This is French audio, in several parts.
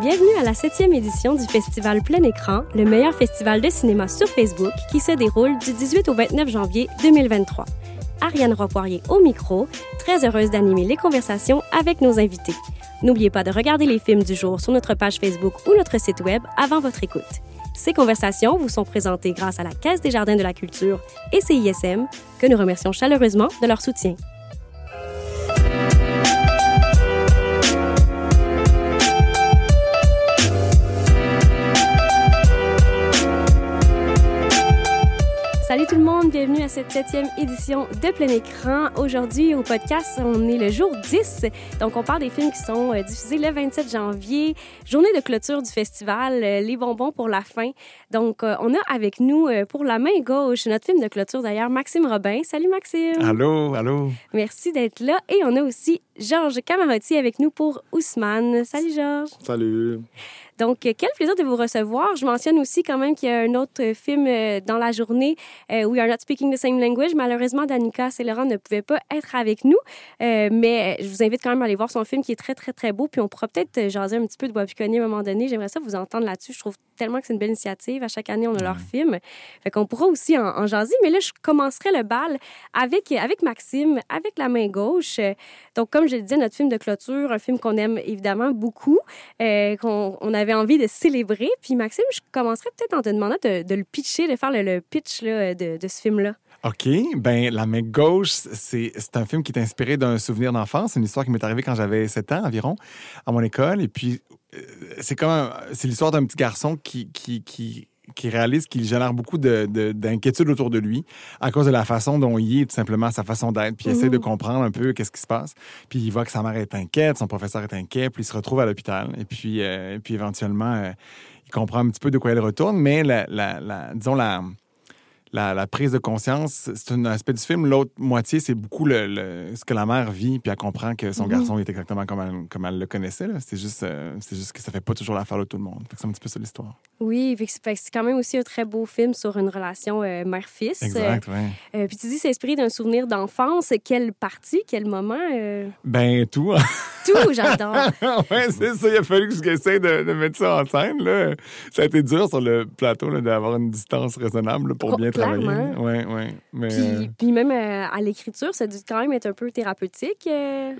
Bienvenue à la septième édition du festival Plein Écran, le meilleur festival de cinéma sur Facebook qui se déroule du 18 au 29 janvier 2023. Ariane Ropoirier au micro, très heureuse d'animer les conversations avec nos invités. N'oubliez pas de regarder les films du jour sur notre page Facebook ou notre site web avant votre écoute. Ces conversations vous sont présentées grâce à la Caisse des Jardins de la Culture et CISM, que nous remercions chaleureusement de leur soutien. Salut tout le monde, bienvenue à cette septième édition de Plein Écran. Aujourd'hui, au podcast, on est le jour 10. Donc, on parle des films qui sont euh, diffusés le 27 janvier, journée de clôture du festival, euh, Les bonbons pour la fin. Donc, euh, on a avec nous, pour la main gauche, notre film de clôture d'ailleurs, Maxime Robin. Salut Maxime. Allô, allô. Merci d'être là. Et on a aussi Georges Camarotti avec nous pour Ousmane. Salut Georges. Salut. Donc, quel plaisir de vous recevoir. Je mentionne aussi quand même qu'il y a un autre film euh, dans la journée, euh, We Are Not Speaking the Same Language. Malheureusement, Danica Saint-Laurent ne pouvait pas être avec nous, euh, mais je vous invite quand même à aller voir son film qui est très, très, très beau. Puis on pourra peut-être jaser un petit peu de Bois à un moment donné. J'aimerais ça vous entendre là-dessus. Je trouve tellement que c'est une belle initiative. À chaque année, on a leur film. Fait qu'on pourra aussi en, en, jaser. Mais là, je commencerai le bal avec, avec Maxime, avec la main gauche. Donc, comme je le disais, notre film de clôture, un film qu'on aime évidemment beaucoup, qu'on on avait envie de célébrer. Puis Maxime, je commencerai peut-être en te demandant de, le pitcher, de faire le, pitch là, de, de, ce film-là. OK. Ben La main gauche, c'est un film qui est inspiré d'un souvenir d'enfance. C'est une histoire qui m'est arrivée quand j'avais 7 ans environ à mon école. Et puis, euh, c'est comme c'est l'histoire d'un petit garçon qui, qui, qui qui réalise qu'il génère beaucoup d'inquiétude autour de lui à cause de la façon dont il est, tout simplement, sa façon d'être. Puis il essaie de mmh. comprendre un peu qu'est-ce qui se passe. Puis il voit que sa mère est inquiète, son professeur est inquiet, puis il se retrouve à l'hôpital. Et puis, euh, puis éventuellement, euh, il comprend un petit peu de quoi il retourne, mais la, la disons, la, la, prise de conscience, c'est un aspect du film. L'autre moitié, c'est beaucoup le, ce que la mère vit, puis elle comprend que son mhm. garçon est exactement comme elle, comme elle le connaissait. C'est juste, euh, c'est juste que ça fait pas toujours l'affaire de tout le monde. C'est un petit peu ça l'histoire. Oui, c'est quand même aussi un très beau film sur une relation euh, mère-fils. Exact, oui. Euh, puis tu dis, c'est inspiré d'un souvenir d'enfance. Quelle partie, quel moment? Ben, tout. tout, j'adore. oui, c'est ça. Il a fallu que j'essaie de, de, mettre ça en scène. Là. Ça a été dur sur le plateau d'avoir une distance raisonnable pour bien travailler. Oui, oui. Mais... Puis, puis, même à l'écriture, ça a dû quand même être un peu thérapeutique.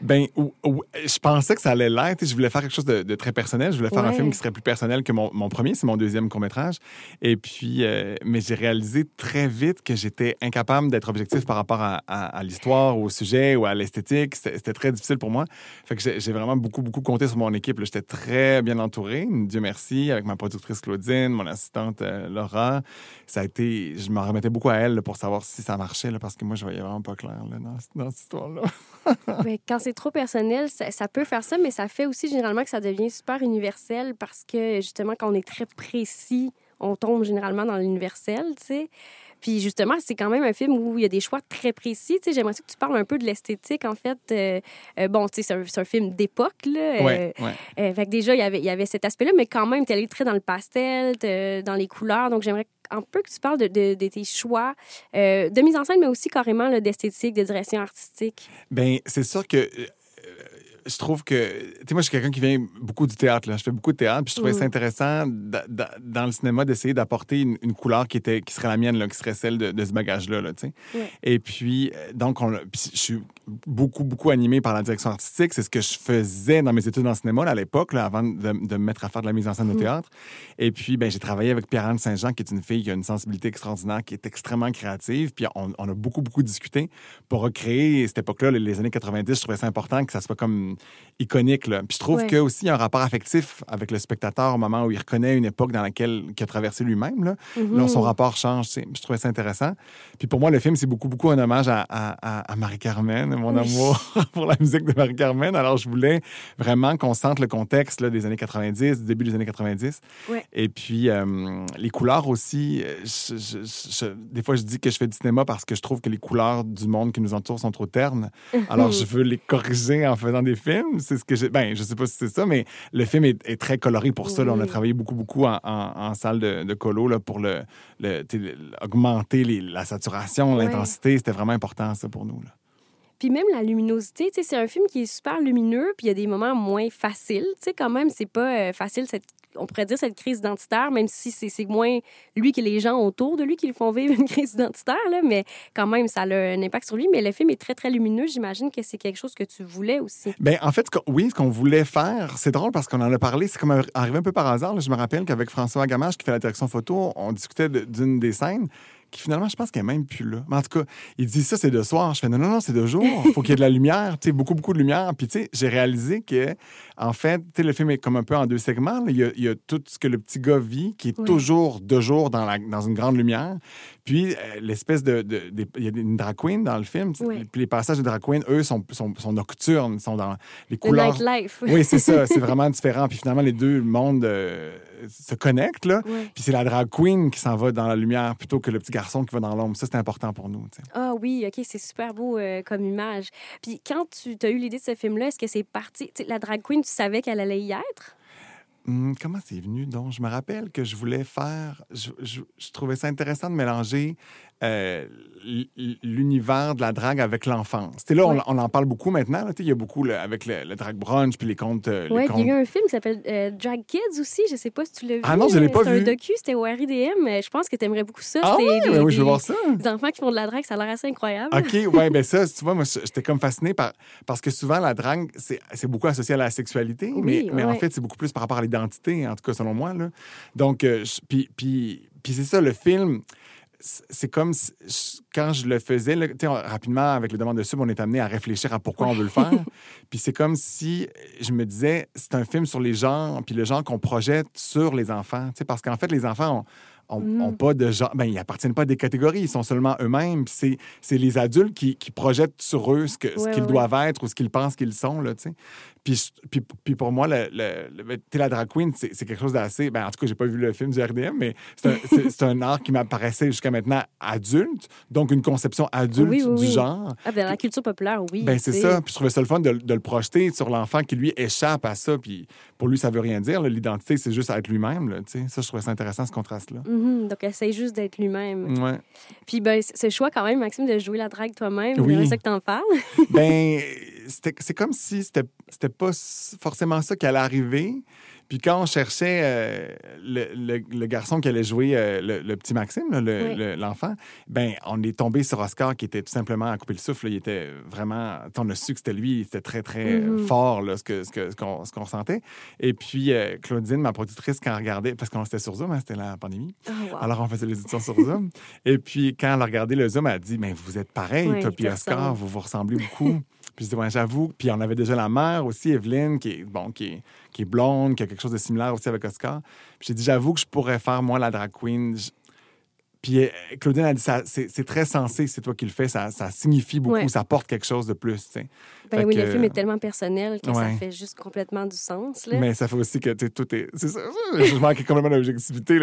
Ben, je pensais que ça allait l'être. Je voulais faire quelque chose de, très personnel. Je voulais faire un film qui serait plus personnel que mon, mon premier. C'est mon deuxième court-métrage. Et puis, euh, mais j'ai réalisé très vite que j'étais incapable d'être objectif par rapport à, l'histoire, au sujet ou à l'esthétique. C'était très difficile pour moi. Fait que j'ai vraiment beaucoup, beaucoup compté sur mon équipe. J'étais très bien entouré, Dieu merci, avec ma productrice Claudine, mon assistante euh, Laura. Ça a été, je me remettais beaucoup à elle pour savoir si ça marchait, parce que moi, je voyais vraiment pas clair dans, cette histoire-là. quand c'est trop personnel, ça, ça, peut faire ça, mais ça fait aussi généralement que ça devient super universel parce que justement, quand on est très précis, on tombe généralement dans l'universel, tu sais. Puis justement, c'est quand même un film où il y a des choix très précis. Tu sais, j'aimerais que tu parles un peu de l'esthétique, en fait. Euh, euh, bon, tu sais, c'est un, film d'époque, là. Ouais, euh, fait que déjà, il y avait, il y avait cet aspect-là, mais quand même, tu allé très dans le pastel, dans les couleurs. Donc, j'aimerais un peu que tu parles de, de, tes choix de mise en scène, mais aussi carrément d'esthétique, de direction artistique. Bien, c'est sûr que je trouve que. Tu sais, moi, je suis quelqu'un qui vient beaucoup du théâtre. Là. Je fais beaucoup de théâtre. Puis je trouvais ça mm. intéressant dans le cinéma d'essayer d'apporter une, couleur qui, était, qui serait la mienne, là, qui serait celle de, ce bagage-là. Là, tu sais. Et puis, euh, donc, on, puis je suis beaucoup, beaucoup animé par la direction artistique. C'est ce que je faisais dans mes études en cinéma à l'époque, avant de, de, me mettre à faire de la mise en scène au mm. théâtre. Et puis, ben, j'ai travaillé avec Pierre-Anne Saint-Jean, qui est une fille qui a une sensibilité extraordinaire, qui est extrêmement créative. Puis on, a beaucoup, beaucoup discuté pour recréer cette époque-là, les années 90. Je trouvais ça important que ça soit comme iconique. Là. Puis je trouve qu'il y a aussi un rapport affectif avec le spectateur au moment où il reconnaît une époque dans laquelle il a traversé lui-même. Là. Mm-hmm. son rapport change. Je trouvais ça intéressant. Puis pour moi, le film, c'est beaucoup, beaucoup un hommage à, à, Marie-Carmen, mon amour pour la musique de Marie-Carmen. Alors je voulais vraiment qu'on sente le contexte là, des années 90, du début des années 90. Et puis euh, les couleurs aussi. des fois, je dis que je fais du cinéma parce que je trouve que les couleurs du monde qui nous entoure sont trop ternes. Alors je veux les corriger en faisant des films c'est ce que j'ai. Ben, je sais pas si c'est ça, mais le film est, très coloré pour ça. on a travaillé beaucoup, beaucoup en, salle de, colo là, pour le, augmenter la saturation, l'intensité. C'était vraiment important, ça, pour nous. Puis même la luminosité, c'est un film qui est super lumineux, puis il y a des moments moins faciles. Tu sais, quand même, c'est pas euh, facile cette on pourrait dire cette crise identitaire, même si c'est moins lui que les gens autour de lui qui le font vivre une crise identitaire, mais quand même, ça a un impact sur lui. Mais le film est très, très lumineux. J'imagine que c'est quelque chose que tu voulais aussi. Bien, en fait, oui, ce qu'on voulait faire, c'est drôle parce qu'on en a parlé, c'est comme arrivé un peu par hasard. Je me rappelle qu'avec François Gamache, qui fait la direction photo, on discutait d'une des scènes qui finalement, je pense qu'elle n'est même plus là. Mais en tout cas, il dit ça, c'est de soir. Je fais non, non, non, c'est de jour. Il faut qu'il y ait de la lumière, tu sais, beaucoup, beaucoup de lumière. Puis, tu sais, j'ai réalisé que, en fait, tu sais, le film est comme un peu en deux segments. Il y, a, tout ce que le petit gars vit, qui est toujours de jour dans, la, dans une grande lumière. Puis, euh, l'espèce de. Il y a une drag queen dans le film. Puis, les passages de drag queen, eux, sont, sont, sont nocturnes, sont dans les couleurs. The nightlife. oui, c'est ça. C'est vraiment différent. Puis, finalement, les deux mondes. Euh, se connectent. Là. Puis c'est la drag queen qui s'en va dans la lumière plutôt que le petit garçon qui va dans l'ombre. Ça, c'est important pour nous. Ah oui, OK, c'est super beau euh, comme image. Puis quand tu as eu l'idée de ce film-là, est-ce que c'est parti... la drag queen, tu savais qu'elle allait y être? Hum, comment c'est venu? Donc, je me rappelle que je voulais faire. Je, je trouvais ça intéressant de mélanger euh, l'univers de la drague avec l'enfance. Là, on, en parle beaucoup maintenant. Il y a beaucoup avec le, drag brunch puis les contes. Euh, oui, il y a eu un film qui s'appelle euh, Drag Kids aussi. Je sais pas si tu l'as vu. Ah non, je l'ai pas vu. C'est un docu, c'était au RIDM. Je pense que tu aimerais beaucoup ça. Ah oui, des, oui, je veux voir ça. Des enfants qui font de la drague, ça a l'air assez incroyable. OK, oui, bien ça, tu vois, moi, j'étais comme fasciné par... parce que souvent, la drague, c'est beaucoup associé à la sexualité, mais, mais en fait, c'est beaucoup plus par rapport à l'identité, en tout cas, selon moi. Là. Donc, puis, puis, puis c'est ça, le film c'est comme quand je le faisais, rapidement, avec le demande de sub, on est amené à réfléchir à pourquoi on veut le faire. puis c'est comme si je me disais, c'est un film sur les gens, puis le genre qu'on projette sur les enfants. Parce qu'en fait, les enfants ont ont, mm. pas de genre. Ben, ils appartiennent pas à des catégories, ils sont seulement eux-mêmes. C'est, les adultes qui, qui, projettent sur eux ce, que, ce qu'ils doivent être ou ce qu'ils pensent qu'ils sont. Là, puis, puis, puis, pour moi, le, le, la drag queen, c'est, quelque chose d'assez. Ben, en tout cas, j'ai pas vu le film du RDM, mais c'est un, un art qui m'apparaissait jusqu'à maintenant adulte, donc une conception adulte du genre. Ah, ben, la culture populaire, oui. Ben, c'est ça. Puis je trouvais ça le fun de, de, le projeter sur l'enfant qui, lui, échappe à ça. Puis pour lui, ça veut rien dire. L'identité, c'est juste être lui-même. Ça, je trouvais ça intéressant, ce contraste-là. Mm-hmm. Donc, essaye juste d'être lui-même. Ouais. Puis, ben, ce choix, quand même, Maxime, de jouer la drague toi-même, c'est ça que t'en parles. ben, c'est comme si c'était pas forcément ça qui allait arriver. Puis quand on cherchait euh, le, garçon qui allait jouer euh, le, petit Maxime, l'enfant, ben on est tombé sur Oscar qui était tout simplement à couper le souffle. Il était vraiment... On a su que c'était lui. C'était très, très mm-hmm. fort là, ce qu'on ce que, ce qu'on ressentait. Et puis euh, Claudine, ma productrice, quand elle regardait... Parce qu'on était sur Zoom, hein, c'était la pandémie. Oh, Alors on faisait les éditions sur Zoom. Et puis quand elle a regardé le Zoom, elle a dit, mais vous êtes pareil, toi puis Oscar, vous vous ressemblez beaucoup. Puis je dis, j'avoue. Puis on avait déjà la mère aussi, Evelyne, qui est, bon, qui est qui est blonde, qui a quelque chose de similaire aussi avec Oscar. Puis j'ai dit, j'avoue que je pourrais faire, moi, la drag queen. Puis euh, Claudine a dit, c'est très sensé, c'est toi qui le fais, ça, ça signifie beaucoup, ça porte quelque chose de plus. Ben oui, le film est tellement personnel que ça fait juste complètement du sens. Là. Mais ça fait aussi que tout est. C'est ça. Je manque complètement d'objectivité.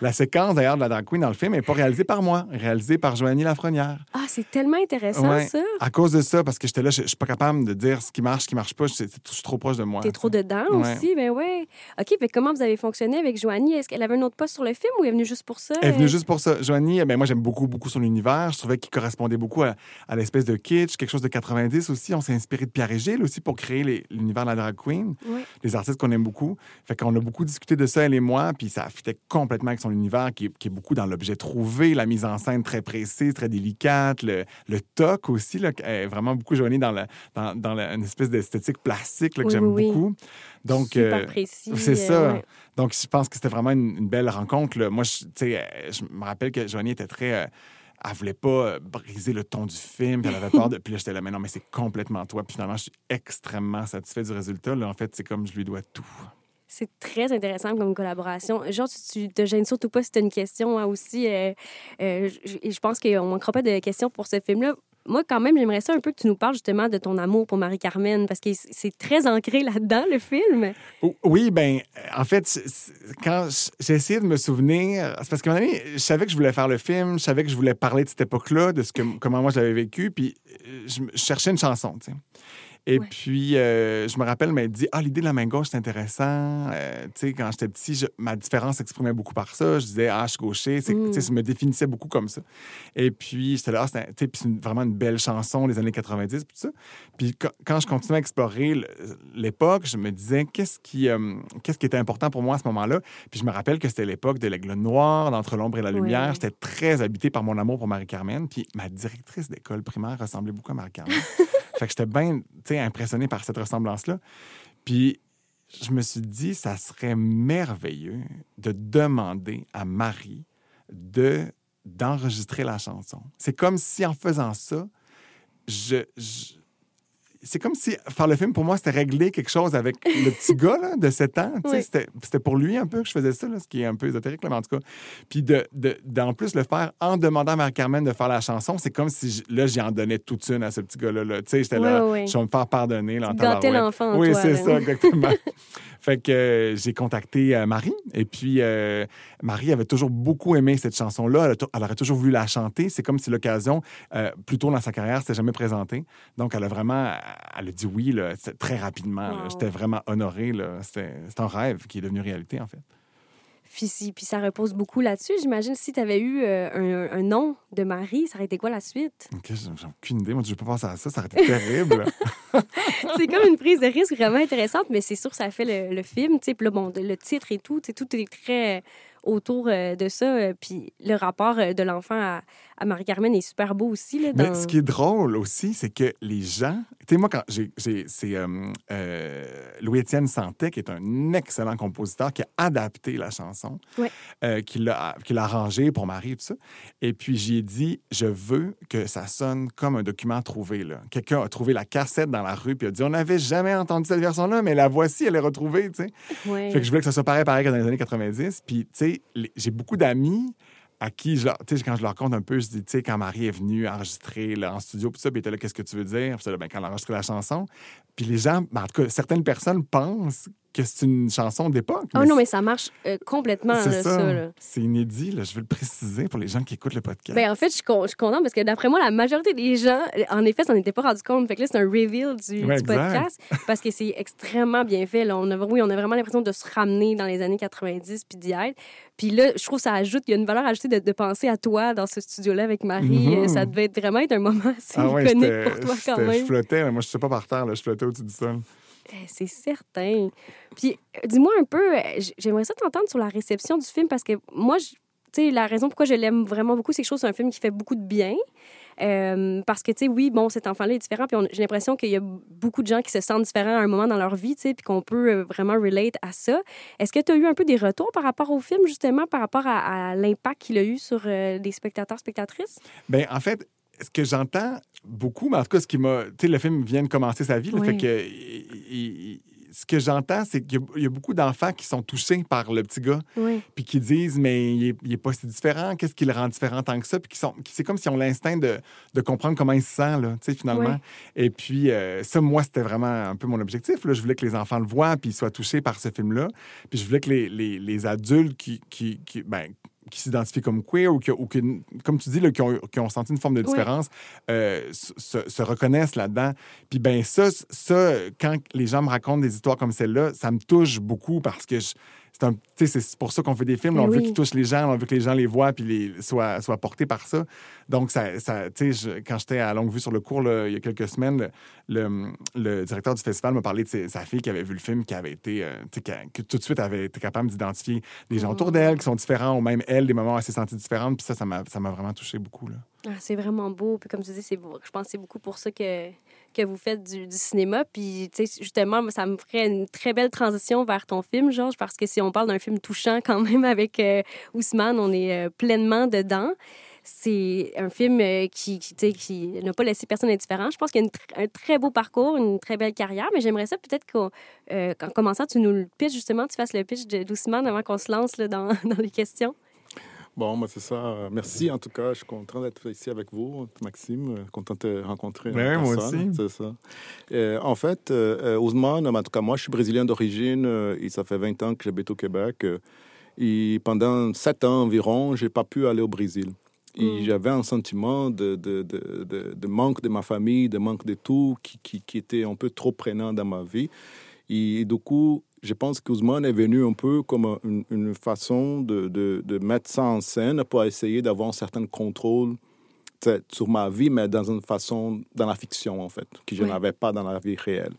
la séquence d'ailleurs de la drag queen dans le film n'est pas réalisée par moi, réalisée par Joanie Lafrenière. Ah, c'est tellement intéressant ça. À cause de ça, parce que j'étais là, je, ne suis pas capable de dire ce qui marche, ce qui marche pas. Je, suis trop proche de moi. Tu es trop dedans aussi, ben ouais. OK, mais comment vous avez fonctionné avec Joanie? Est-ce qu'elle avait un autre poste sur le film ou elle est venue juste pour ça? Elle juste pour ça. Joanie, ben moi j'aime beaucoup, beaucoup son univers. Je trouvais qu'il correspondait beaucoup à, à l'espèce de kitsch, quelque chose de 90 aussi. On s'est inspiré de Pierre et Gilles aussi pour créer l'univers de la drag queen. Les artistes qu'on aime beaucoup. Fait qu'on a beaucoup discuté de ça, elle et moi, puis ça fitait complètement avec son univers qui, est beaucoup dans l'objet trouvé, la mise en scène très précise, très délicate, le, le toc aussi, là, est vraiment beaucoup joigné dans, la, dans, dans une espèce d'esthétique plastique que j'aime beaucoup. Donc, Super euh, précis. C'est ça. Euh, Donc, je pense que c'était vraiment une, belle rencontre. Moi, je, je me rappelle que Joanie était très. Euh, elle voulait pas euh, briser le ton du film, puis elle avait peur de. Puis là, j'étais là, mais non, mais c'est complètement toi. Puis finalement, je suis extrêmement satisfait du résultat. Là, en fait, c'est comme je lui dois tout. C'est très intéressant comme collaboration. Genre, tu, te gênes surtout pas si tu as une question hein, aussi. Euh, euh, je, je pense qu'on ne manquera pas de questions pour ce film-là moi, quand même, j'aimerais ça un peu que tu nous parles justement de ton amour pour Marie-Carmen, parce que c'est très ancré là-dedans, le film. Oui, ben en fait, quand j'ai de me souvenir, c'est parce un moment donné, je savais que je voulais faire le film, je savais que je voulais parler de cette époque-là, de ce que, comment moi je l'avais vécu, puis euh, je, cherchais une chanson, tu sais. Et Ouais. puis, euh, je me rappelle, elle m'a dit Ah, l'idée de la main gauche, c'est intéressant. Euh, tu sais, quand j'étais petit, je- ma différence s'exprimait beaucoup par ça. Je disais Ah, je suis gaucher. Mm. tu sais, Je me définissais beaucoup comme ça. Et puis, j'étais là, Ah, c'est vraiment une belle chanson des années 90, puis tout ça. Puis, quand, quand je continuais à explorer l'époque, je me disais Qu'est-ce qui, euh, qu'est-ce qui était important pour moi à ce moment-là? Puis, je me rappelle que c'était l'époque de l'aigle noir, d'Entre l'ombre et la Ouais. lumière. J'étais très habité par mon amour pour Marie-Carmen. Puis, ma directrice d'école primaire ressemblait beaucoup à Marie-Carmen. fait que j'étais bien, impressionné par cette ressemblance-là. Puis, je me suis dit, ça serait merveilleux de demander à Marie de d'enregistrer la chanson. C'est comme si en faisant ça, je- c'est comme si faire le film pour moi c'était régler quelque chose avec le petit gars là, de 7 ans. Oui. C'était pour lui un peu que je faisais ça, là, ce qui est un peu ésotérique, là, mais en tout cas. Puis de, de- d'en plus le faire en demandant à Marie-Carmen de faire la chanson, c'est comme si je- là, j'y en donnais toute une à ce petit gars-là. là. Tu sais, j'étais là, je vais me faire pardonner. Là, en l'enfant en Oui, c'est ça, exactement. fait que euh, j'ai contacté euh, Marie. Et puis, euh, Marie avait toujours beaucoup aimé cette chanson-là. Elle, aurait toujours voulu la chanter. C'est comme si l'occasion, plus tôt dans sa carrière, s'était jamais présentée. Donc, elle a vraiment, elle a dit oui là, très rapidement. Wow. J'étais vraiment honoré. c'est un rêve qui est devenu réalité, en fait. Puis, si- puis ça repose beaucoup là-dessus. J'imagine si tu avais eu euh, un, un nom de Marie, ça aurait été quoi la suite? Ok, j'ai aucune idée. Moi, je n'ai pas pensé à ça. Ça aurait été terrible. c'est comme une prise de risque vraiment intéressante, mais c'est sûr que ça fait le, le film. tu sais. Puis là, bon, le titre et tout, tout est très autour euh, de ça. euh, Puis le rapport de l'enfant à, à Marie-Carmen est super beau aussi. Là, Mais dans- ce qui est drôle aussi, c'est que les gens. Tu sais, moi, quand j'ai. C'est euh, euh, Louis-Étienne Santé, qui est un excellent compositeur, qui a adapté la chanson, Ouais. euh, qui l'a arrangée pour Marie et tout ça. Et puis, j'ai dit, je veux que ça sonne comme un document trouvé. Quelqu'un a trouvé la cassette dans la rue, puis a dit, on n'avait jamais entendu cette version-là, mais la voici, elle est retrouvée, tu sais. Ouais. Fait que je voulais que ça soit pareil, pareil que dans les années 90. Puis, tu sais, j'ai beaucoup d'amis à qui, quand je leur raconte un peu, je dis, tu sais, quand Marie est venue enregistrer là, en studio, puis ça, puis était là, qu'est-ce que tu veux dire? Puis là, ben, quand elle a enregistré la chanson. Puis les gens, ben, en tout cas, certaines personnes pensent que c'est une chanson d'époque. Oh non, mais ça marche euh, complètement, c'est là, ça. ça. C'est inédit, là. Je veux le préciser pour les gens qui écoutent le podcast. Ben, en fait, je suis, con- je suis contente parce que d'après moi, la majorité des gens, en effet, s'en étaient pas rendu compte. Fait que là, c'est un reveal du, Ouais, du exact. podcast parce que c'est extrêmement bien fait. Là. On a, oui, on a vraiment l'impression de se ramener dans les années 90 puis d'y être. Puis là, je trouve que ça ajoute, il y a une valeur ajoutée de, de penser à toi dans ce studio-là avec Marie. Mhm. Euh, Ça devait être vraiment être un moment assez ah ouais, pour toi quand j'étais- Je même. flottais, moi, je ne pas par terre, là. Je flottais au-dessus du sol. Eh, C'est certain. Puis, euh, dis-moi un peu, euh, j'aimerais ça t'entendre sur la réception du film parce que moi, tu sais, la raison pourquoi je l'aime vraiment beaucoup, c'est que je trouve c'est un film qui fait beaucoup de bien. Euh, parce que, tu sais, oui, bon, cet enfant-là est différent, puis j'ai l'impression qu'il y a beaucoup de gens qui se sentent différents à un moment dans leur vie, tu sais, puis qu'on peut vraiment relate à ça. Est-ce que tu as eu un peu des retours par rapport au film, justement, par rapport à, l'impact qu'il a eu sur les spectateurs, spectatrices? Ben, en fait, ce que j'entends beaucoup, mais en tout cas, ce qui m'a. Tu sais, le film vient de commencer sa vie, là, fait que. il- il- ce que j'entends, c'est qu'il y a- il y a beaucoup d'enfants qui sont touchés par le petit gars, Oui. puis qui disent, mais il est, il est pas si différent, qu'est-ce qui le rend différent tant que ça, puis qui sont, c'est comme si on l'instinct de, de comprendre comment il se sent, là, tu sais, finalement. Et puis, euh, ça, moi, c'était vraiment un peu mon objectif. Là. Je voulais que les enfants le voient, puis ils soient touchés par ce film-là. Puis je voulais que les, les, les adultes qui, qui, qui, ben, qui s'identifient comme queer ou, que, ou que, comme tu dis, là, qui, ont, qui ont senti une forme de Oui. différence, euh, se reconnaissent là-dedans. Puis ben ça, ça, quand les gens me racontent des histoires comme celle-là, ça me touche beaucoup parce que je- c'est pour ça qu'on fait des films. On veut qu'ils touchent les gens, on veut que les gens les voient puis les, soient, soient portés par ça. Donc, ça, ça, je- quand j'étais à Longue Vue sur le cours là, il y a quelques semaines, le, le- le directeur du festival m'a parlé de ses- sa fille qui avait vu le film, qui avait été, euh, tu sais, qui a- que tout de suite avait été capable d'identifier des gens autour Oh. d'elle qui sont différents, ou même elle, des moments où elle s'est sentie différente. Puis ça, ça m'a ça m'a vraiment touché beaucoup. Là. Ah, c'est vraiment beau. Puis comme tu dis, c'est je pense que c'est beaucoup pour ça que, que vous faites du, cinéma. Puis, justement, ça me ferait une très belle transition vers ton film, Georges, parce que si on parle d'un film touchant quand même avec euh, Ousmane, on est euh, pleinement dedans. C'est un film euh, qui, qui, qui n'a pas laissé personne indifférent. Je pense qu'il y a un très beau parcours, une très belle carrière, mais j'aimerais ça peut-être qu'en commençant, tu nous le pitches, justement, tu fasses le pitch de- d'Ousmane avant qu'on se lance là, dans, dans les questions. Bon, moi, c'est ça. Euh, Merci en tout cas. Je suis content d'être ici avec vous, Maxime. Euh, Content de te rencontrer. en Ouais, moi aussi. C'est ça. Euh, en fait, Ousmane, en tout cas, moi, je suis brésilien d'origine. et ça fait 20 ans que j'habite au Québec. et pendant 7 ans environ, j'ai pas pu aller au Brésil. Et j'avais un sentiment de, de, de, de, de manque de ma famille, de manque de tout, qui, qui, qui était un peu trop prenant dans ma vie. Et, du coup, je pense qu'Ousmane est venu un peu comme une, une façon de, de, de, mettre ça en scène pour essayer d'avoir un certain contrôle sur ma vie, mais dans une façon, dans la fiction, en fait, que je Oui. n'avais pas dans la vie réelle.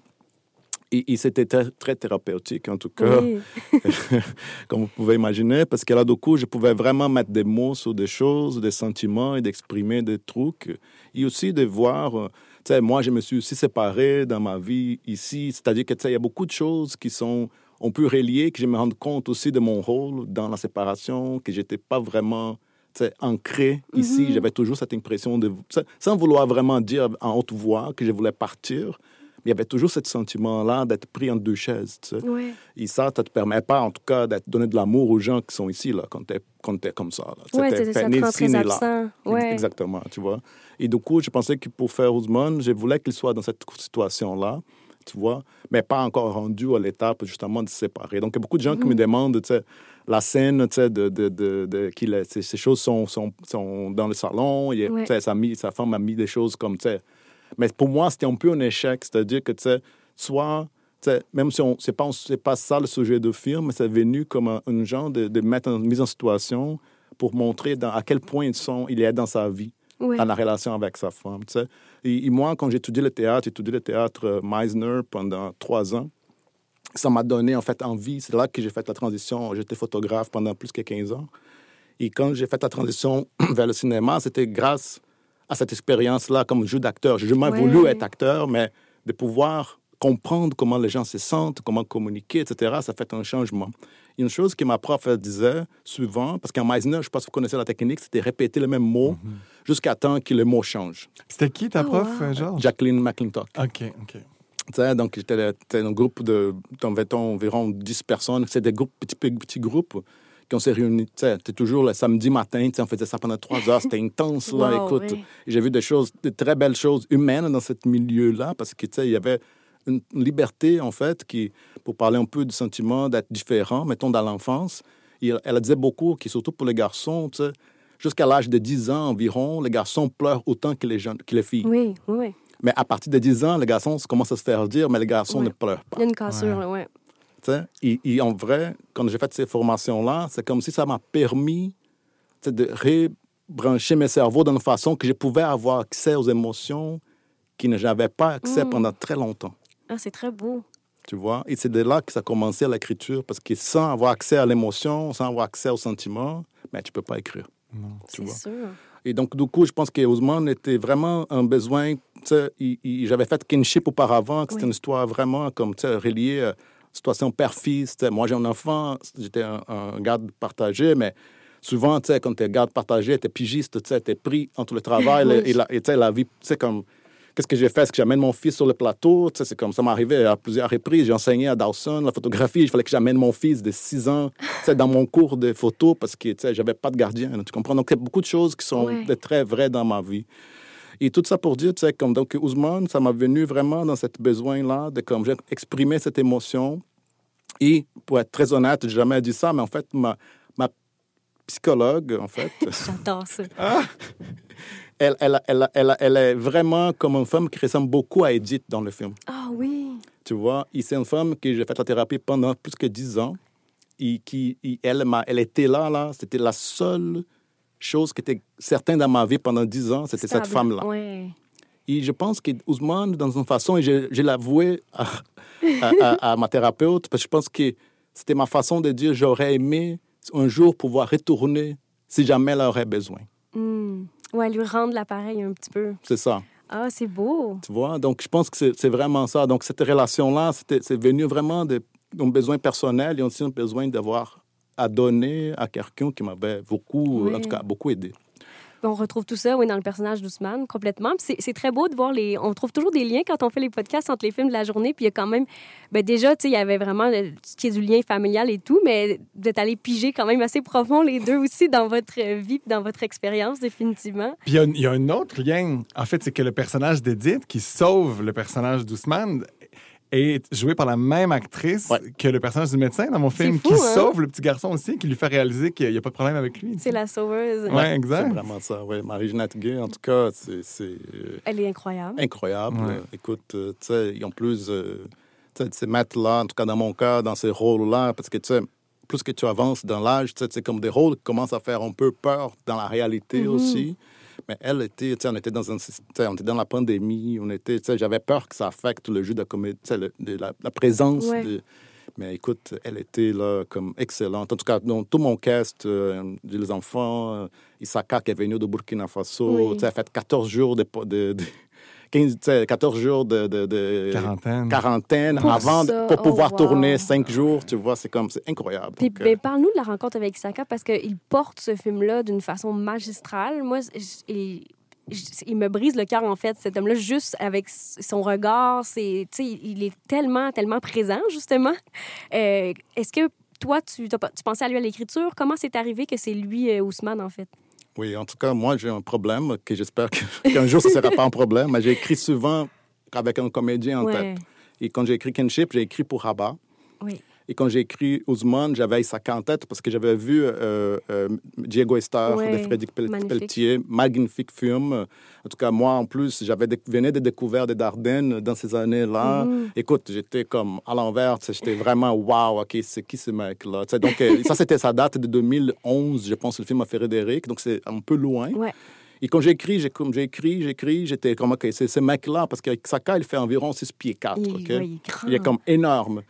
Et, et c'était très, très thérapeutique, en tout cas, Oui. comme vous pouvez imaginer, parce que là, du coup, je pouvais vraiment mettre des mots sur des choses, des sentiments et d'exprimer des trucs. Et aussi de voir, euh, sais, moi, je me suis aussi séparé dans ma vie ici, c'est-à-dire que, tu sais, il y a beaucoup de choses qui sont, on peut relier, que je me rends compte aussi de mon rôle dans la séparation, que j'étais pas vraiment tu ancré ici. Mhm. J'avais toujours cette impression de, sans- vouloir vraiment dire en haute voix que je voulais partir, mais il y avait toujours ce sentiment-là d'être pris entre deux chaises. tu. Ouais. Et ça, ça te permet pas, en tout cas, de donner de l'amour aux gens qui sont ici, là, quand t'es, quand comme ça. C'est t'es ça, ni très ni absent. Ouais. Exactement, tu vois. Et du coup, je pensais que pour faire Ousmane, je voulais qu'il soit dans cette situation-là, tu vois, mais pas encore rendu à l'étape, justement, de se séparer. Donc, il y a beaucoup de gens qui Mhm. me demandent, tu sais, la scène, tu sais, de, de, de, de- qu'il ces, choses sont, sont, sont dans le salon. Il, Ouais. sa, sa femme a mis des choses comme, tu sais. Mais pour moi, c'était un peu un échec. C'est-à-dire que, tu sais, soit, même si on c'est pas, c'est pas ça le sujet de film, c'est venu comme un, un genre de, de mettre en mise en situation pour montrer dans, à quel point ils sont, il est dans sa vie Ouais. dans la relation avec sa femme. Et, et moi, quand j'ai étudié le théâtre, j'ai étudié le théâtre euh, Meisner pendant trois ans. Ça m'a donné en fait envie. C'est là que j'ai fait la transition. J'étais photographe pendant plus que 15 ans. Et quand j'ai fait la transition vers le cinéma, c'était grâce à cette expérience-là comme jeu d'acteur. Jamais Ouais. voulu être acteur, mais de pouvoir comprendre comment les gens se sentent, comment communiquer, etc., ça fait un changement. Une chose que ma prof disait souvent, parce qu'en Meisner, je ne sais pas si vous connaissez la technique, c'était répéter le même mot jusqu'à temps que le mot change. C'était qui ta Oh, prof, wow. Georges? Jacqueline McClintock. OK, OK. Tu sais, donc, j'étais c'était un groupe de, environ 10 personnes. C'est des groupes, petits, petits groupes qui on s'est réunis. Tu sais, c'était toujours le samedi matin. Tu sais, on faisait ça pendant trois heures. C'était intense, là. Wow, Écoute, j'ai vu des choses, de très belles choses humaines dans ce milieu-là parce que, tu sais, il y avait une liberté, en fait, qui, pour parler un peu du sentiment d'être différent, mettons, dans l'enfance. Elle, disait beaucoup que, surtout pour les garçons, tu sais, jusqu'à l'âge de 10 ans environ, les garçons pleurent autant que les, jeunes, que les filles. Oui, oui, oui. Mais à partir de 10 ans, les garçons commencent à se faire dire, mais les garçons Ouais. ne pleurent Il pas. y a une cassure, là, ouais. Tu sais. Et, et en vrai, quand j'ai fait ces formations-là, c'est comme si ça m'a permis de rebrancher mes cerveaux d'une façon que je pouvais avoir accès aux émotions qui ne j'avais pas accès Mm. pendant très longtemps. Ah, c'est très beau. Tu vois? Et c'est de là que ça a commencé à l'écriture, parce que sans avoir accès à l'émotion, sans avoir accès aux sentiments, ben, tu peux pas écrire. Tu C'est vois? sûr. Et donc, du coup, je pense que Ousmane était vraiment un besoin. J'avais fait Kinship auparavant, que c'était Oui. une histoire vraiment comme tu sais, reliée à situation père-fils. tu sais. Moi, j'ai un enfant, j'étais un, un garde partagé, mais souvent, tu sais, quand tu es garde partagé, tu es pigiste, tu es pris entre le travail Oui. et, la, et la vie. Tu sais, comme. Qu'est-ce que j'ai fait? C'est que j'amène mon fils sur le plateau? Tu sais, c'est comme ça m'est arrivé à plusieurs reprises. J'ai enseigné à Dawson la photographie. Il fallait que j'amène mon fils de 6 ans tu sais, dans mon cours de photo parce que tu sais, j'avais pas de gardien. Tu comprends? Donc, il y a beaucoup de choses qui sont Ouais. très vraies dans ma vie. Et tout ça pour dire, tu sais, comme donc Ousmane, ça m'a venu vraiment dans ce besoin-là de comme j'ai exprimé cette émotion. Et pour être très honnête, j'ai jamais dit ça, mais en fait, ma, ma psychologue, en fait, J'adore ça. elle, elle, elle, elle, elle est vraiment comme une femme qui ressemble beaucoup à Edith dans le film. Ah oui. Tu vois, c'est une femme que j'ai fait la thérapie pendant plus que dix ans. Et qui, et elle, elle était là, là. C'était la seule chose qui était certaine dans ma vie pendant dix ans, c'était cette femme-là. Ouais. Et je pense que Ousmane, dans une façon, et je, je l'avouais à, à, à- à ma thérapeute, parce que je pense que c'était ma façon de dire j'aurais aimé un jour pouvoir retourner si jamais elle aurait besoin. Hmm. Ouais, lui rendre l'appareil un petit peu. C'est ça. Ah, c'est beau. Tu vois? Donc, je pense que c'est vraiment ça. Donc, cette relation-là, c'est venu vraiment de- d'un besoin personnel et aussi un besoin d'avoir à donner à quelqu'un qui m'avait beaucoup, Oui. en tout cas, beaucoup aidé. On retrouve tout ça, dans le personnage d'Ousmane, complètement. C'est très beau de voir les. On trouve toujours des liens quand on fait les podcasts entre les films de la journée. Puis il y a quand même. Ben déjà, tu sais, il y avait vraiment le- ce qui est du lien familial et tout, mais d'être allé piger quand même assez profond les deux aussi dans votre vie, dans votre expérience, définitivement. Puis il y y, a un autre lien. En fait, c'est que le personnage d'Edith qui sauve le personnage d'Ousmane est joué par la même actrice Ouais. que le personnage du médecin dans mon film, fou, qui hein? sauve le petit garçon aussi, qui lui fait réaliser qu'il n'y a pas de problème avec lui. C'est la sauveuse. Ouais, C'est exact. vraiment ça, oui. Marie-Jeanette Gay, en tout cas, c'est c'est, euh, Elle est incroyable. incroyable. Ouais. Euh, Écoute, euh, tu sais, ils ont plus... euh, tu sais, ces mettre-là, en tout cas dans mon cas, dans ces rôles-là, parce que, tu sais, plus que tu avances dans l'âge, tu sais, c'est comme des rôles qui commencent à faire un peu peur dans la réalité Mhm. aussi. Mais elle était, tu sais, on était dans un, on était dans la pandémie, on était, tu sais, j'avais peur que ça affecte le jeu de comédie, le- de la, la présence. Ouais. de- mais écoute, elle était là comme excellente. En tout cas, dans tout mon cast, euh, les enfants, euh, Isaka qui est venu de Burkina Faso, Oui. tu sais, elle a fait 14 jours de, de, de 15, tu sais, 14 jours de, de, de Quarantaine. quarantaine Pour avant de- ça, pour oh, pouvoir wow. tourner 5 jours, tu vois, c'est comme c'est incroyable. Puis, Donc, euh, ben, parle-nous de la rencontre avec Isaka parce qu'il porte ce film-là d'une façon magistrale. Moi, il, il me brise le cœur, en fait, cet homme-là, juste avec son regard. C'est, tu sais, il est tellement, tellement présent, justement. Euh, Est-ce que toi, tu, tu pensais à lui à l'écriture? Comment c'est arrivé que c'est lui, euh, Ousmane, en fait? Oui, en tout cas, moi, j'ai un problème que j'espère qu'un jour, ce ne sera pas un problème. Mais j'ai écrit souvent avec un comédien en Ouais. tête. Et quand j'ai écrit Kinship, j'ai écrit pour Rabat. Oui. Et quand j'ai écrit Ousmane, j'avais Isaka en tête parce que j'avais vu euh, euh, Diego Estar Ouais, de Frédéric Pel- magnifique. Pelletier, magnifique film. En tout cas, moi, en plus, j'avais venais de découvrir des Dardennes dans ces années-là. Mhm. Écoute, j'étais comme à l'envers. J'étais vraiment, waouh, OK, c'est qui ce mec-là? Donc, euh, ça, c'était sa date de 2011, je pense, le film à Frédéric. Donc, c'est un peu loin. Ouais. Et quand comme écrit, j'ai écrit, j'étais comme, OK, c'est ce mec-là, parce qu'avec Saka, il fait environ 6 pieds 4. Il, est comme énorme.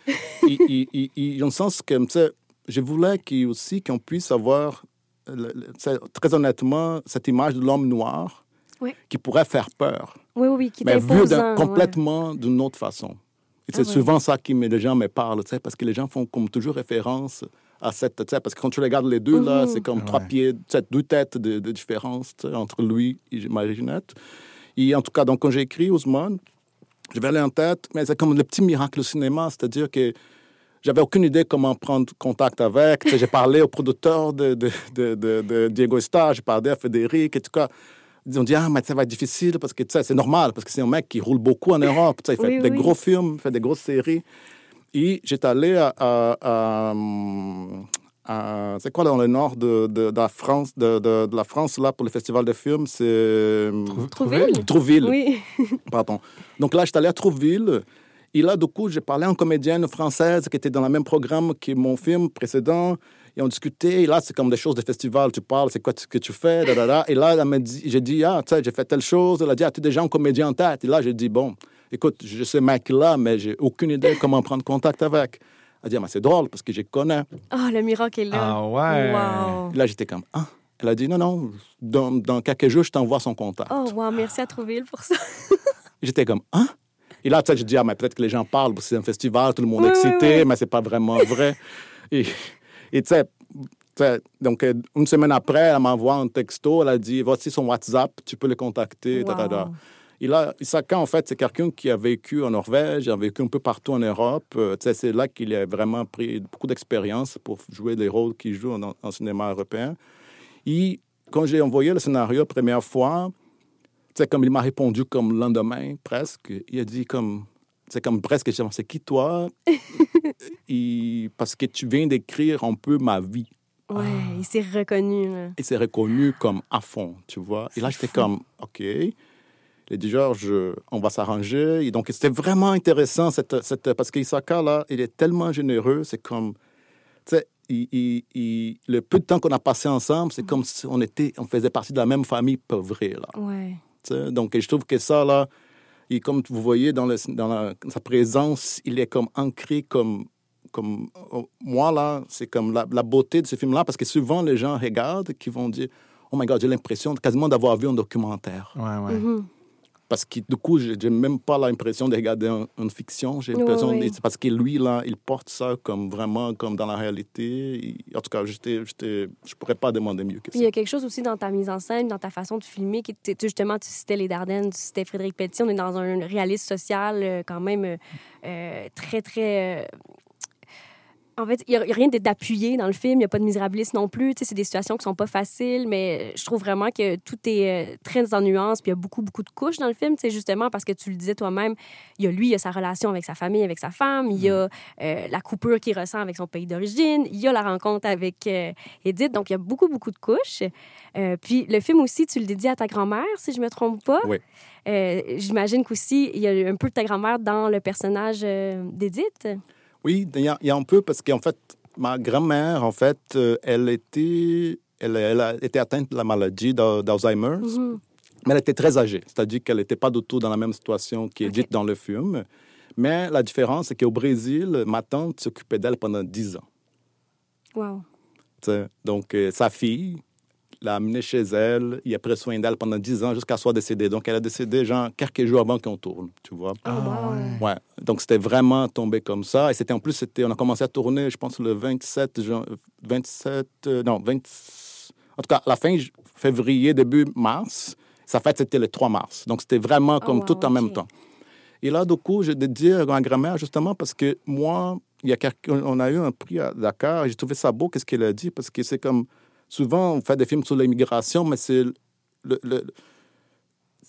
il, il, il, dans le sens que, je voulais aussi qu'on puisse avoir, le- le- très honnêtement, cette image de l'homme noir Ouais. qui pourrait faire peur, Oui, oui, oui, qui mais vu ouais. complètement d'une autre façon. Et c'est Ah ouais. souvent ça qui me, les gens me parlent, parce que les gens font comme toujours référence à cette, sais, parce que quand tu regardes les deux, là, Mhm. c'est comme Ouais. trois pieds, deux têtes de, de différence entre lui et Marie-Ginette. Et en tout cas, donc, quand j'ai écrit Ousmane, j'avais aller en tête, mais c'est comme le petit miracle au cinéma, c'est-à-dire que j'avais aucune idée comment prendre contact avec. J'ai parlé au producteur de, de, de, de, de Diego Star, j'ai parlé à Frédéric, et tout cas. Ils ont dit, ah, mais ça va être difficile parce que c'est normal, parce que c'est un mec qui roule beaucoup en Europe. Tu sais, il fait Oui, des oui. gros films, il fait des grosses séries. Et j'étais allé à. à- à- à- c'est quoi dans le nord de, de, de la France, de, de, de la France, là, pour le festival de films? C'est. Trouville? Trouville? Oui. Pardon. Donc là, j'étais allé à Trouville. Et là, du coup, j'ai parlé à une comédienne française qui était dans le même programme que mon film précédent. Et on discutait. Et là, c'est comme des choses de festival. Tu parles, c'est quoi ce que tu fais, da, da, da. Et là, elle m'a dit, j'ai dit, ah, tu sais, j'ai fait telle chose. Elle a dit, ah, tu es déjà un comédien en tête? Et là, j'ai dit, bon, écoute, je sais mec-là, mais j'ai aucune idée comment prendre contact avec. Elle a dit, ah, mais c'est drôle parce que je connais. Ah, le miracle est là. Ah ouais. Wow. Là, j'étais comme, ah. Elle a dit, non, non, dans, dans quelques jours, je t'envoie son contact. Oh, wow, merci à Trouville pour ça. J'étais comme, hein? Et là, tu sais, je dis, ah, mais peut-être que les gens parlent, parce que c'est un festival, tout le monde est Oui, oui, excité, oui. mais c'est pas vraiment vrai. et tu sais, tu sais, donc, euh, une semaine après, elle m'envoie un texto, elle a dit, voici son WhatsApp, tu peux le contacter. Wow. Et là, Isaka, en fait, c'est quelqu'un qui a vécu en Norvège, a vécu un peu partout en Europe. Euh, c'est là qu'il a vraiment pris beaucoup d'expérience pour jouer les rôles qu'il joue en, cinéma européen. Et quand j'ai envoyé le scénario la première fois, sais, comme il m'a répondu comme le lendemain, presque, il a dit comme, c'est comme presque, j'ai dit, c'est qui toi? Et parce que tu viens d'écrire un peu ma vie. Ouais, il s'est reconnu. là. Et c'est reconnu comme à fond, tu vois. Et là, j'étais comme, OK. Il a dit, Georges, on va s'arranger. Et donc, c'était vraiment intéressant, cette, cette, parce qu'Isaka, là, il est tellement généreux. C'est comme, tu sais, il- il- il- le peu de temps qu'on a passé ensemble, c'est comme si on, était, on faisait partie de la même famille pauvrée, là. Ouais. tu sais. Donc, je trouve que ça, là, et comme vous voyez dans, le, dans la- sa présence, il est comme ancré comme... comme oh, moi, là, c'est comme la, la beauté de ce film-là, parce que souvent, les gens regardent qui vont dire « Oh my God, j'ai l'impression quasiment d'avoir vu un documentaire. Ouais, ouais. Mhm. Parce que du coup, je n'ai même pas l'impression de regarder un- une fiction. J'ai l'impression... De- Parce que lui, là, il porte ça comme vraiment comme dans la réalité. En tout cas, je pourrais pas demander mieux que Puis ça. il y a quelque chose aussi dans ta mise en scène, dans ta façon de filmer, qui justement, tu citais les Dardennes, tu citais Frédéric Pelletier, on est dans un réalisme social euh, quand même euh, euh, très, très... euh, En fait, il n'y a, rien d'appuyé dans le film. Il n'y a pas de misérabilisme non plus. Tu sais, c'est des situations qui sont pas faciles, mais je trouve vraiment que tout est euh, très en nuances. Puis il y a beaucoup, beaucoup de couches dans le film. C'est justement parce que tu le disais toi-même, il y a lui, il y a sa relation avec sa famille, avec sa femme. Il y a euh, la coupure qu'il ressent avec son pays d'origine. Il y a la rencontre avec euh, Edith. Donc, il y a beaucoup, beaucoup de couches. puis le film aussi, tu le dédies à ta grand-mère, si je me trompe pas. Oui. J'imagine qu'aussi, il y a un peu de ta grand-mère dans le personnage d'Edith. Oui, il y, a, un peu parce qu'en fait, ma grand-mère, en fait, euh, elle était, elle, elle a été atteinte de la maladie d'Alzheimer, mhm. mais elle était très âgée, c'est-à-dire qu'elle n'était pas du tout dans la même situation qui est dite dans le film. Mais la différence, c'est qu'au Brésil, ma tante s'occupait d'elle pendant 10 ans. Wow. donc, euh, sa fille, l'a amenée chez elle. Il a pris soin d'elle pendant 10 ans jusqu'à soit décédée. Donc, elle a décédé, genre, quelques jours avant qu'on tourne, tu vois. Ah, ouais. Donc, c'était vraiment tombé comme ça. Et c'était en plus, c'était, on a commencé à tourner, je pense, le 27, 27, euh, non, 20, en tout cas, la fin février, début mars. Sa fête, c'était le 3 mars. Donc, c'était vraiment comme oh, tout en même temps. Et là, du coup, j'ai dédié à ma grand-mère justement parce que moi, il y a on a eu un prix à Dakar et j'ai trouvé ça beau, qu'est-ce qu'elle a dit, parce que c'est comme souvent, on fait des films sur l'immigration, mais c'est le, le,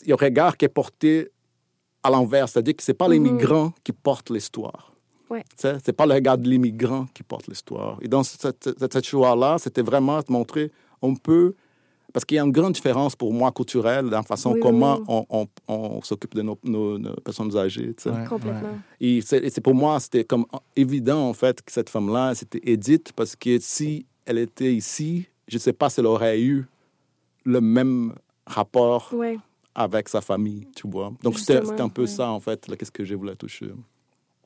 le, regard qui est porté à l'envers, c'est-à-dire que ce n'est pas les mhm. migrants qui portent l'histoire. Ouais. Ce n'est pas le regard de l'immigrant qui porte l'histoire. Et dans cette, cette choix-là, c'était vraiment de montrer, on peut, parce qu'il y a une grande différence pour moi culturelle dans la façon comment On, on, on s'occupe de nos, nos, personnes âgées. Complètement. Et c'est pour moi, c'était comme évident, en fait, que cette femme-là, c'était Edith, parce que si elle était ici, je ne sais pas si elle aurait eu le même rapport avec sa famille, tu vois. Donc, c'était un peu ça, en fait, qu'est-ce que je voulais toucher.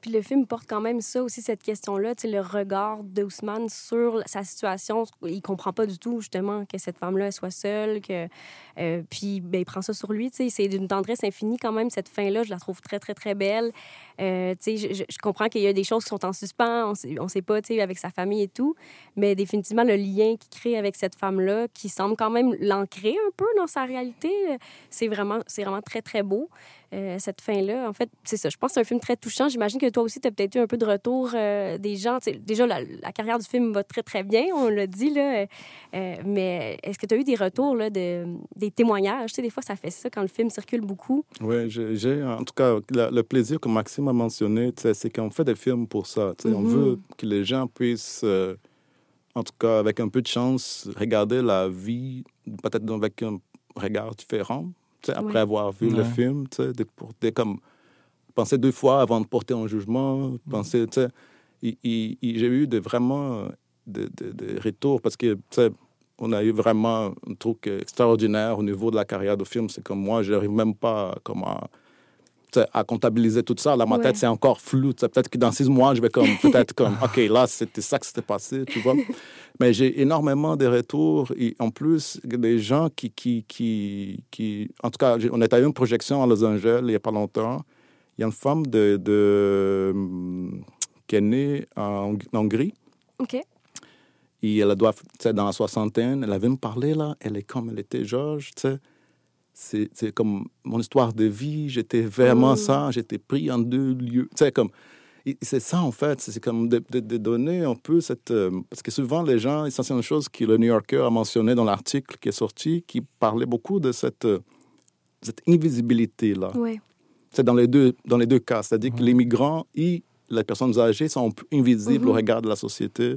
Puis le film porte quand même ça aussi, cette question-là, le regard d'Ousmane sur sa situation. Il comprend pas du tout, justement, que cette femme-là soit seule, que... Euh, puis ben, il prend ça sur lui, tu sais. C'est d'une tendresse infinie quand même, cette fin-là. Je la trouve très, très, très belle. Euh, je, je, comprends qu'il y a des choses qui sont en suspens, on sait, on sait pas, avec sa famille et tout. Mais définitivement, le lien qu'il crée avec cette femme-là, qui semble quand même l'ancrer un peu dans sa réalité, c'est vraiment, vraiment très, très beau. Euh, cette fin-là. En fait, c'est ça. Je pense que c'est un film très touchant. J'imagine que toi aussi, tu as peut-être eu un peu de retour euh, des gens. déjà, la, carrière du film va très, très bien, on l'a dit, là. Euh, mais est-ce que tu as eu des retours, là, de, des témoignages? Tu sais, des fois, ça fait ça quand le film circule beaucoup. Oui, j'ai, en tout cas, le plaisir que Maxime a mentionné, c'est qu'on fait des films pour ça. On veut que les gens puissent, en tout cas, avec un peu de chance, regarder la vie peut-être avec un regard différent après avoir vu le film, de, de, comme, penser deux fois avant de porter un jugement, penser, j'ai eu de, vraiment de, de, retours parce que, on a eu vraiment un truc extraordinaire au niveau de la carrière de film. C'est comme moi, je n'arrive même pas comment à comptabiliser tout ça. Là, ma tête, c'est encore flou. Peut-être que dans six mois, je vais comme, peut-être comme, OK, là, c'était ça que s'était passé, tu vois. Mais j'ai énormément de retours. Et en plus, des gens qui, qui, qui, qui... En tout cas, on est à une projection à Los Angeles il n'y a pas longtemps. Il y a une femme de, de qui est née en, Hongrie. OK. Et elle doit, tu sais, dans la soixantaine, elle avait me parler, là. Elle est comme elle était Georges, tu sais c'est comme mon histoire de vie. J'étais vraiment mmh. ça. J'étais pris en deux lieux. Sais, comme c'est ça, en fait. C'est comme de, de, donner un peu cette. Euh, parce que souvent, les gens, c'est une chose que le New Yorker a mentionné dans l'article qui est sorti, qui parlait beaucoup de cette, euh, cette invisibilité-là. Oui. C'est dans les deux, dans les deux cas. C'est-à-dire que les migrants et les personnes âgées sont invisibles au mmh regard de la société.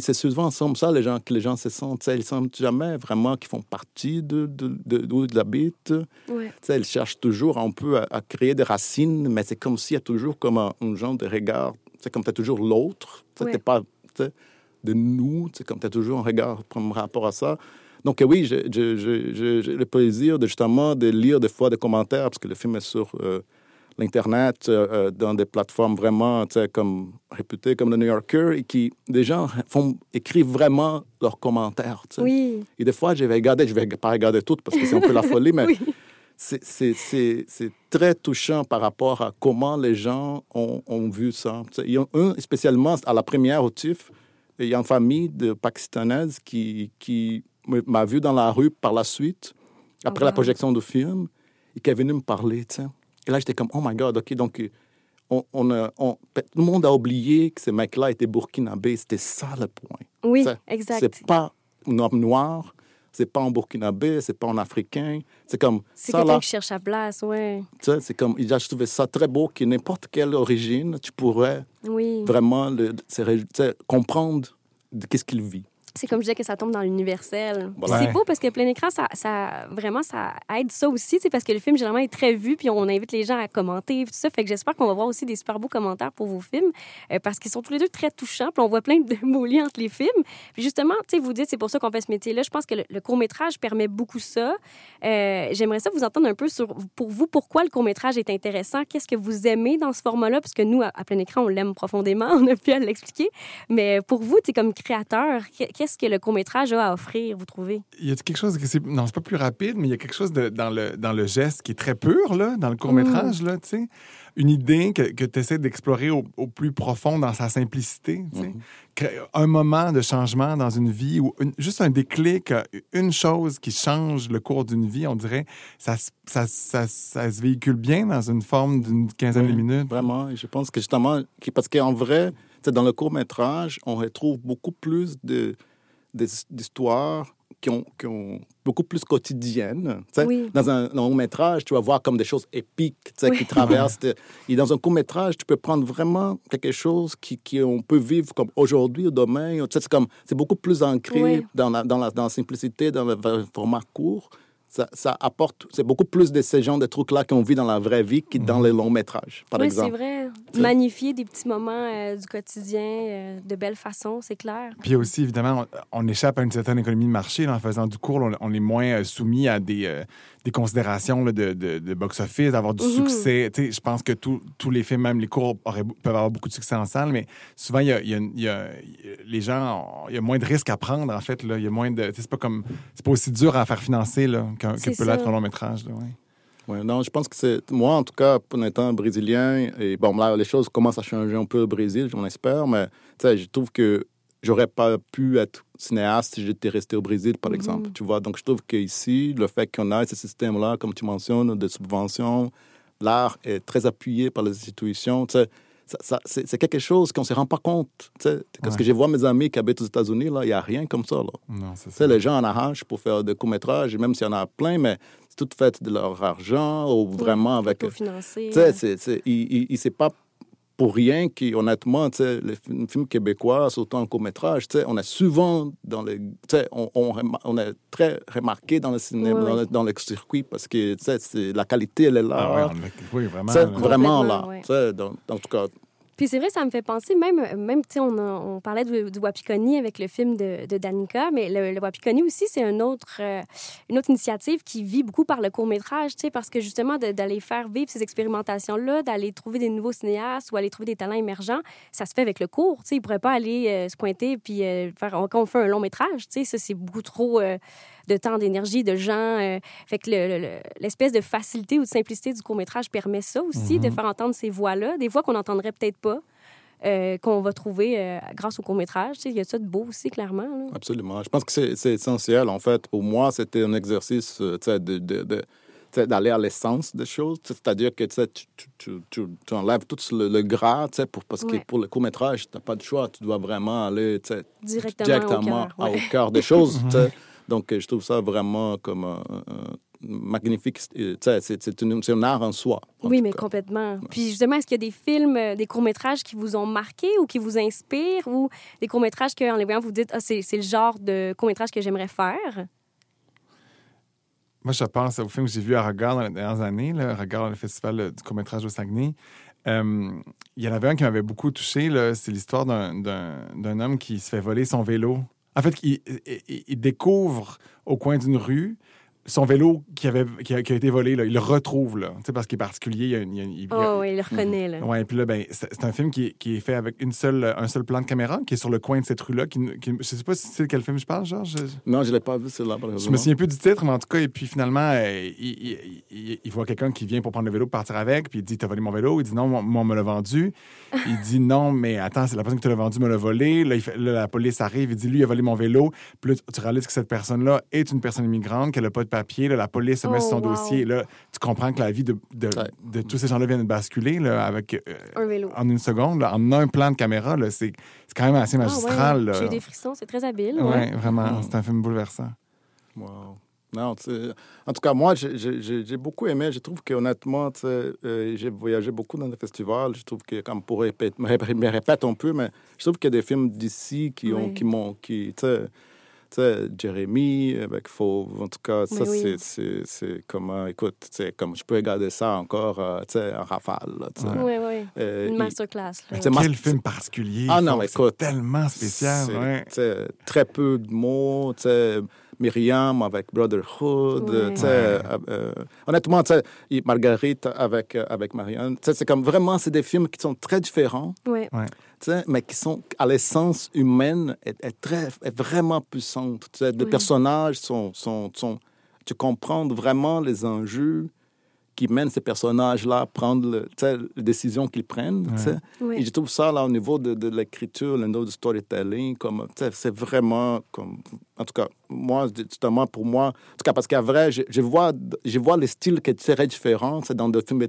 C'est souvent comme ça les gens, que les gens se sentent. Ils ne sentent jamais vraiment qu'ils font partie de, de, d'où ils habitent. Ouais. Ils cherchent toujours un peu à, créer des racines, mais c'est comme s'il y a toujours comme un, genre de regard. C'est comme tu as toujours l'autre. Tu n'es pas de nous. C'est comme tu as toujours un regard par rapport à ça. Donc oui, j'ai le plaisir de justement de lire des fois des commentaires, parce que le film est sur... Euh, l'Internet, euh, euh, dans des plateformes vraiment comme, réputées comme le New Yorker, et qui, des gens font, écrivent vraiment leurs commentaires. Oui. Et des fois, je vais regarder, je ne vais pas regarder toutes parce que c'est un peu la folie, mais c'est très touchant par rapport à comment les gens ont, ont vu ça. Il y a un, spécialement à la première au TIFF, il y a une famille de Pakistanaises qui, qui m'a vu dans la rue par la suite, après la projection du film, et qui est venue me parler. Et là, j'étais comme, oh my God, OK, donc on, on on- tout le monde a oublié que ces mecs-là étaient burkinabés. C'était ça le point. Oui, Ça, exact. C'est pas un homme noir, c'est pas en burkinabé, c'est pas en africain. C'est comme C'est ça quelqu'un là. qui cherche sa place, ouais. tu sais, C'est comme, a trouvé ça très beau que n'importe quelle origine, tu pourrais Oui. vraiment le, comprendre de qu'est-ce qu'il vit. C'est comme je disais que ça tombe dans l'universel. Voilà. C'est beau parce que plein écran, ça, ça vraiment, ça aide ça aussi, sais, parce que le film, généralement, est très vu, puis on invite les gens à commenter, tout ça. Fait que j'espère qu'on va voir aussi des super beaux commentaires pour vos films, euh, parce qu'ils sont tous les deux très touchants, puis on voit plein de beaux liens entre les films. Puis justement, tu sais, vous dites, c'est pour ça qu'on fait ce métier-là. Je pense que le, le court-métrage permet beaucoup ça. Euh, J'aimerais ça vous entendre un peu sur, pour vous, pourquoi le court-métrage est intéressant, qu'est-ce que vous aimez dans ce format-là, parce que nous, à, à plein écran, on l'aime profondément, on a pu l'expliquer. Mais pour vous, tu comme créateur, qu'est-ce que le court-métrage a à offrir, vous trouvez? Il y a quelque chose que c'est. Non, c'est pas plus rapide, mais il y a quelque chose de- dans, le, dans le geste qui est très pur, là, dans le court-métrage, là, tu sais. Une idée que, que tu essaies d'explorer au, au plus profond dans sa simplicité, tu sais. Cré- Un moment de changement dans une vie ou une- juste un déclic, une chose qui change le cours d'une vie, on dirait, ça, se- ça, ça, ça se véhicule bien dans une forme d'une quinzaine de minutes. Vraiment, et je pense que justement, que- parce qu'en vrai, tu sais, dans le court métrage, on retrouve beaucoup plus de des- d'histoires qui ont, qui ont beaucoup plus sais. Oui. Dans un long métrage, tu vas voir comme des choses épiques Oui. qui traversent. de- Et dans un court métrage, tu peux prendre vraiment quelque chose qui, qui on peut vivre comme aujourd'hui ou demain. C'est comme c'est beaucoup plus ancré Oui. dans, la, dans, la, dans la simplicité, dans le format court. Ça, ça apporte, c'est beaucoup plus de ces genres de trucs-là qu'on vit dans la vraie vie que dans les longs métrages, par oui, c'est exemple. vrai. Magnifier des petits moments euh, du quotidien euh, de belle façon, c'est clair. Puis aussi, évidemment, on, on échappe à une certaine économie de marché là, en faisant du cours. On, on est moins euh, soumis à des, euh, des considérations là, de, de- de box-office, d'avoir du Mhm. succès. Tu sais, je pense que tous tous les films, même les cours, auraient- peuvent avoir beaucoup de succès en salle, mais souvent, il y a, il y a- il y a- les gens, il y a moins de risques à prendre, en fait. Là. Il y a moins de. C'est pas comme. C'est pas aussi dur à faire financer là, qu'un- que peut l'être un long métrage. Là, ouais. Ouais, non, je pense que c'est. Moi, en tout cas, en étant brésilien, et bon, là, les choses commencent à changer un peu au Brésil, j'en espère, mais tu sais, je trouve que j'aurais pas pu être cinéaste si j'étais resté au Brésil, par Mhm. exemple. Tu vois, donc je trouve qu'ici, le fait qu'on a ce système-là, comme tu mentionnes, de subventions, l'art est très appuyé par les institutions. Tu sais, c'est quelque chose qu'on ne se rend pas compte. tu sais. Parce Ouais. que je vois mes amis qui habitent aux États-Unis, là, il n'y a rien comme ça. Là. Non, c'est Tu ça. sais, les gens en arrachent pour faire des courts-métrages, même s'il y en a plein, mais c'est tout fait de leur argent ou vraiment avec. Pour financer. Tu sais, c'est, c'est, il, il, il- c'est pas pour rien qu'honnêtement, tu sais, les films, québécois, surtout en court-métrage, tu sais, on est souvent dans les. Tu sais, on, on, on est très remarqué dans le cinéma, Oui, dans, oui. le, dans le circuit parce que, tu sais, c'est- la qualité, elle est là. Ah ouais, on l'a- oui, vraiment. Là. vraiment là. ouais. Tu sais, donc, en tout cas, Puis c'est vrai, ça me fait penser, même, même tu sais, on, parlait du, du Wapikoni avec le film de, Danica, mais le, le Wapikoni aussi, c'est autre, euh, une autre initiative qui vit beaucoup par le court-métrage, tu sais, parce que justement, d'aller faire vivre ces expérimentations-là, d'aller trouver des nouveaux cinéastes ou aller trouver des talents émergents, ça se fait avec le court, tu sais. Ils pourraient pas aller euh, se pointer puis euh, faire, quand on fait un long-métrage, tu sais, ça, c'est beaucoup trop de temps, d'énergie, de gens. euh, fait que le- le- le- l'espèce de facilité ou de simplicité du court-métrage permet ça aussi, de faire entendre ces voix-là, des voix qu'on n'entendrait peut-être pas. euh, qu'on va trouver euh, grâce au court-métrage. Tu sais, Il y a ça de beau aussi, clairement. là. Absolument. Je pense que c'est c'est essentiel. En fait, pour moi, c'était un exercice euh, tu sais, de, de, d'aller à l'essence des choses. C'est-à-dire que tu, sais, tu, tu, tu, tu- tu enlèves tout le, le gras, tu sais, pour, parce que pour le court-métrage, tu n'as pas de choix. Tu dois vraiment aller tu sais, Directement, directement au cœur. ouais. au cœur des choses. Donc, euh, je trouve ça vraiment comme un, un- magnifique. euh, C'est c'est une- c'est un art en soi. en Oui, mais cas. complètement. Puis justement, est-ce qu'il y a des films, euh, des courts-métrages qui vous ont marqué ou qui vous inspirent ou des courts-métrages qu'en les voyant, vous dites, ah, c'est c'est le genre de court-métrage que j'aimerais faire? Moi, je pense au film que j'ai vu à Regard dans les dernières années, là, Regard, le festival du court-métrage au Saguenay. Euh, il y en avait un qui m'avait beaucoup touché. là, C'est l'histoire d'un- d'un d'un homme qui se fait voler son vélo. En fait, il, découvre au coin d'une rue son vélo qui, avait, qui, a, qui a été volé. Là. Il le retrouve, là, Tu sais, parce qu'il est particulier. Il y a une- il a Oh, oui, il le reconnaît, là. Ouais, puis là, ben, c'est un film qui est, qui est fait avec une seule, un seul plan de caméra, qui est sur le coin de cette rue-là. Qui, qui- je sais pas si c'est de quel film je parle, Georges. Non, je ne l'ai pas vu, celle-là, je me souviens plus du titre, mais en tout cas, et puis finalement, euh, il, il- il- il voit quelqu'un qui vient pour prendre le vélo, partir avec, puis il dit T'as volé mon vélo Il dit Non, moi, moi, on me l'a vendu. il dit Non, mais attends, c'est la personne qui te l'a vendu me l'a volé. Là, il fait- là, la police arrive, il dit Lui, il a volé mon vélo. Puis là, tu- tu réalises que cette personne-là est une personne immigrante, qu'elle n'a pas, papier, là, la police met Oh, son wow. dossier. Là, tu comprends que la vie de, de, Ouais. de tous ces gens-là vient de basculer là, avec, euh, Un vélo. en une seconde, là, en un plan de caméra. là, C'est c'est quand même assez Ah ouais, magistral. là. J'ai eu des frissons, c'est très habile. Ouais, ouais. vraiment. C'est un film bouleversant. Wow. Non, en tout cas, moi, j'ai- j'ai j'ai- j'ai beaucoup aimé. Je trouve qu'honnêtement, euh, j'ai voyagé beaucoup dans les festivals. Je trouve que, comme pour répéter, me répète un peu, mais je trouve qu'il y a des films d'ici qui ont, Ouais. qui m'ont, qui, Jérémy avec Fauve, en tout cas, ça, oui. c'est- c'est c'est comment, écoute, tu sais, comme je peux regarder ça encore, euh, tu sais, en rafale, là, tu sais. Ouais. Oui, oui. Euh, Une masterclass. Quel film particulier. Ah non, écoute, tellement spécial. C'est, ouais. très peu de mots. tu sais, Myriam avec Brotherhood. Ouais. tu sais, euh, euh, honnêtement, tu sais, et Marguerite avec, euh, avec Marianne. tu sais, C'est comme vraiment, c'est des films qui sont très différents, Ouais. Mais qui sont à l'essence humaine est, est très, est vraiment puissante. sais. Les Oui. personnages sont, sont, sont. Tu comprends vraiment les enjeux qui mènent ces personnages-là à prendre le- les décisions qu'ils prennent. Et je trouve ça, là, au niveau de, de l'écriture, le niveau du storytelling, comme, c'est vraiment comme. En tout cas, moi, justement, pour moi, en tout cas, parce qu'à vrai, je, je vois, je vois les styles qui seraient différents c'est dans films,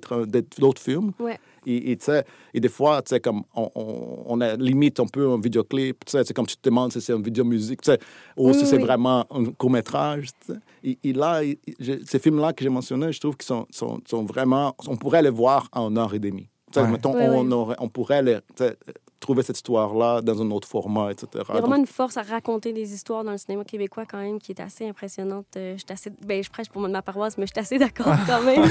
d'autres films. Ouais. Et, et, et des fois, tu sais, comme on, on, on a limite un peu un vidéoclip, tu sais, c'est comme tu te demandes si c'est un vidéo musique, tu sais, ou Oui, si oui, c'est vraiment un court-métrage. tu sais. Et, et là, je- ces films-là que j'ai mentionnés, je trouve qu'ils sont, sont, sont vraiment. On pourrait les voir en heure et demie. Ouais. mettons, Ouais, on, ouais. aurait- on pourrait sais, trouver cette histoire-là dans un autre format, etc. Il y a Donc, vraiment une force à raconter des histoires dans le cinéma québécois quand même qui est assez impressionnante. Euh, je, suis assez... ben, je prêche pour ma paroisse, mais je suis assez d'accord quand même.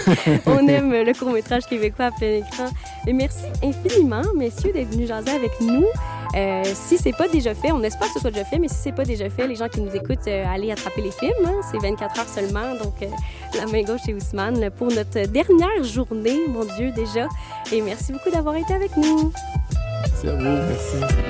On aime le court-métrage québécois à plein écran. Et merci infiniment, messieurs, d'être venus jaser avec nous. Euh, si c'est pas déjà fait, on espère que ce soit déjà fait, mais si c'est pas déjà fait, les gens qui nous écoutent, euh, allez attraper les films. hein. C'est 24 heures seulement, donc euh, la main gauche chez Ousmane pour notre dernière journée, mon Dieu, déjà. Et merci beaucoup d'avoir été avec nous. merci à vous. Merci.